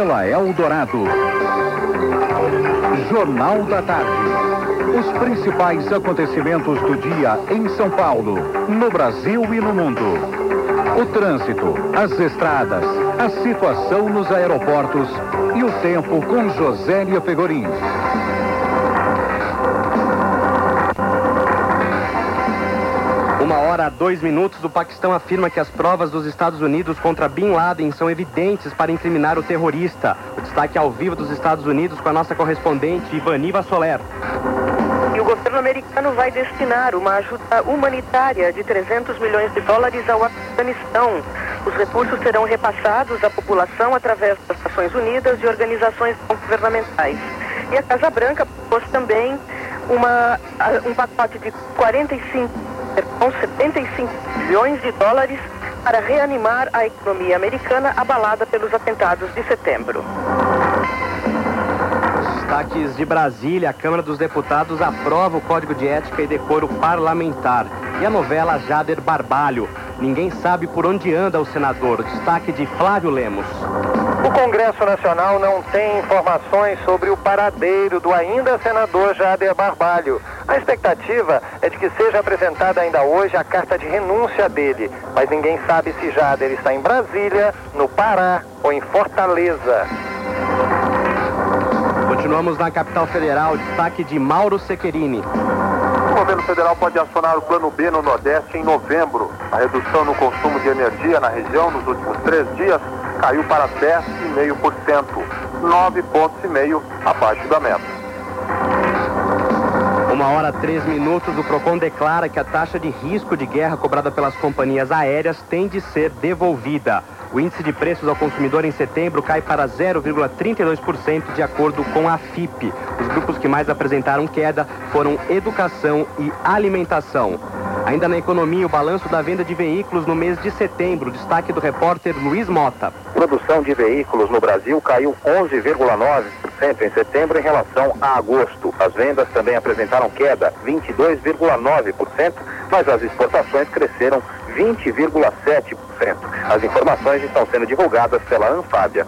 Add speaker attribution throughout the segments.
Speaker 1: pela Eldorado. Jornal da Tarde. Os principais acontecimentos do dia em São Paulo, no Brasil e no mundo. O trânsito, as estradas, a situação nos aeroportos e o tempo com Josélia Pegorim.
Speaker 2: Uma hora, dois minutos, o Paquistão afirma que as provas dos Estados Unidos contra Bin Laden são evidentes para incriminar o terrorista. O destaque ao vivo dos Estados Unidos com a nossa correspondente Ivaniva Soler.
Speaker 3: E o governo americano vai destinar uma ajuda humanitária de 300 milhões de dólares ao Afeganistão. Os recursos serão repassados à população através das Nações Unidas e organizações governamentais. E a Casa Branca propôs também uma, um pacote de 45 com 75 bilhões de dólares para reanimar a economia americana abalada pelos atentados de setembro.
Speaker 2: Destaques de Brasília, a Câmara dos Deputados aprova o Código de Ética e Decoro Parlamentar. E a novela Jader Barbalho. Ninguém sabe por onde anda o senador. Destaque de Flávio Lemos.
Speaker 4: O Congresso Nacional não tem informações sobre o paradeiro do ainda senador Jader Barbalho. A expectativa é de que seja apresentada ainda hoje a carta de renúncia dele, mas ninguém sabe se Jader está em Brasília, no Pará ou em Fortaleza.
Speaker 2: Continuamos na capital federal, destaque de Mauro Sequerini.
Speaker 5: O governo federal pode acionar o plano B no Nordeste em novembro. A redução no consumo de energia na região nos últimos três dias caiu para 10,5%, 9 pontos e meio abaixo da meta.
Speaker 2: Uma hora, três minutos, o PROCON declara que a taxa de risco de guerra cobrada pelas companhias aéreas tem de ser devolvida. O índice de preços ao consumidor em setembro cai para 0,32% de acordo com a FIP. Os grupos que mais apresentaram queda foram educação e alimentação. Ainda na economia, o balanço da venda de veículos no mês de setembro. Destaque do repórter Luiz Mota.
Speaker 6: Produção de veículos no Brasil caiu 11,9% em setembro em relação a agosto. As vendas também apresentaram queda, 22,9%, mas as exportações cresceram 20,7%. As informações estão sendo divulgadas pela Anfábia.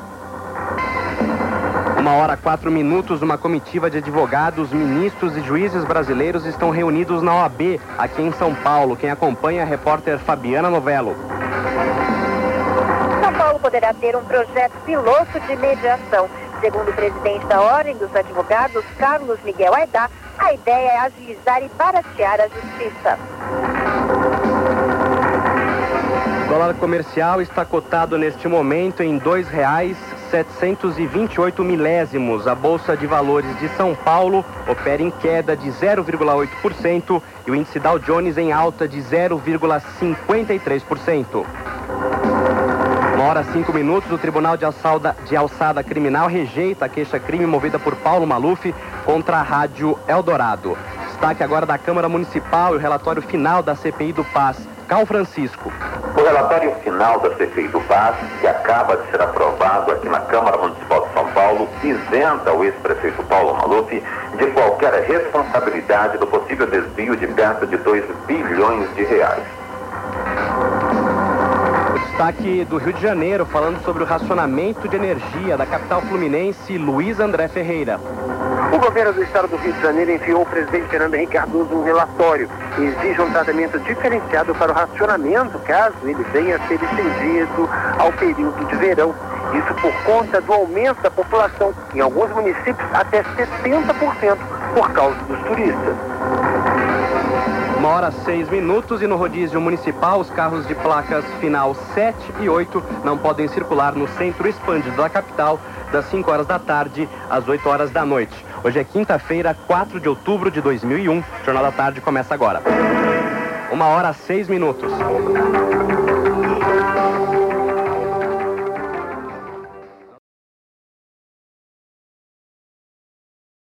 Speaker 2: Uma hora, quatro minutos, uma comitiva de advogados, ministros e juízes brasileiros estão reunidos na OAB, aqui em São Paulo. Quem acompanha é a repórter Fabiana Novello.
Speaker 7: São Paulo poderá ter um projeto piloto de mediação. Segundo o presidente da Ordem dos Advogados, Carlos Miguel Aidá, a ideia é agilizar e baratear a justiça.
Speaker 2: O dólar comercial está cotado neste momento em R$ 2,728 milésimos. A Bolsa de Valores de São Paulo opera em queda de 0,8% e o índice Dow Jones em alta de 0,53%. Uma hora cinco minutos, o Tribunal de Alçada, de Alçada Criminal rejeita a queixa-crime movida por Paulo Maluf contra a Rádio Eldorado. Destaque agora da Câmara Municipal e o relatório final da CPI do Paz. Cal Francisco.
Speaker 8: O relatório final da CPI do Paz, que acaba de ser aprovado aqui na Câmara Municipal de São Paulo, isenta o ex-prefeito Paulo Maluf de qualquer responsabilidade do possível desvio de perto de 2 bilhões de reais.
Speaker 2: Destaque do Rio de Janeiro, falando sobre o racionamento de energia da capital fluminense, Luiz André Ferreira.
Speaker 9: O governo do estado do Rio de Janeiro enviou ao presidente Fernando Henrique Cardoso um relatório que exige um tratamento diferenciado para o racionamento, caso ele venha a ser estendido ao período de verão. Isso por conta do aumento da população, em alguns municípios até 70% por causa dos turistas.
Speaker 2: Uma hora seis minutos e no rodízio municipal os carros de placas final 7 e 8 não podem circular no centro expandido da capital das 5 horas da tarde às 8 horas da noite. Hoje é quinta-feira, 4 de outubro de 2001. O Jornal da Tarde começa agora. Uma hora seis minutos.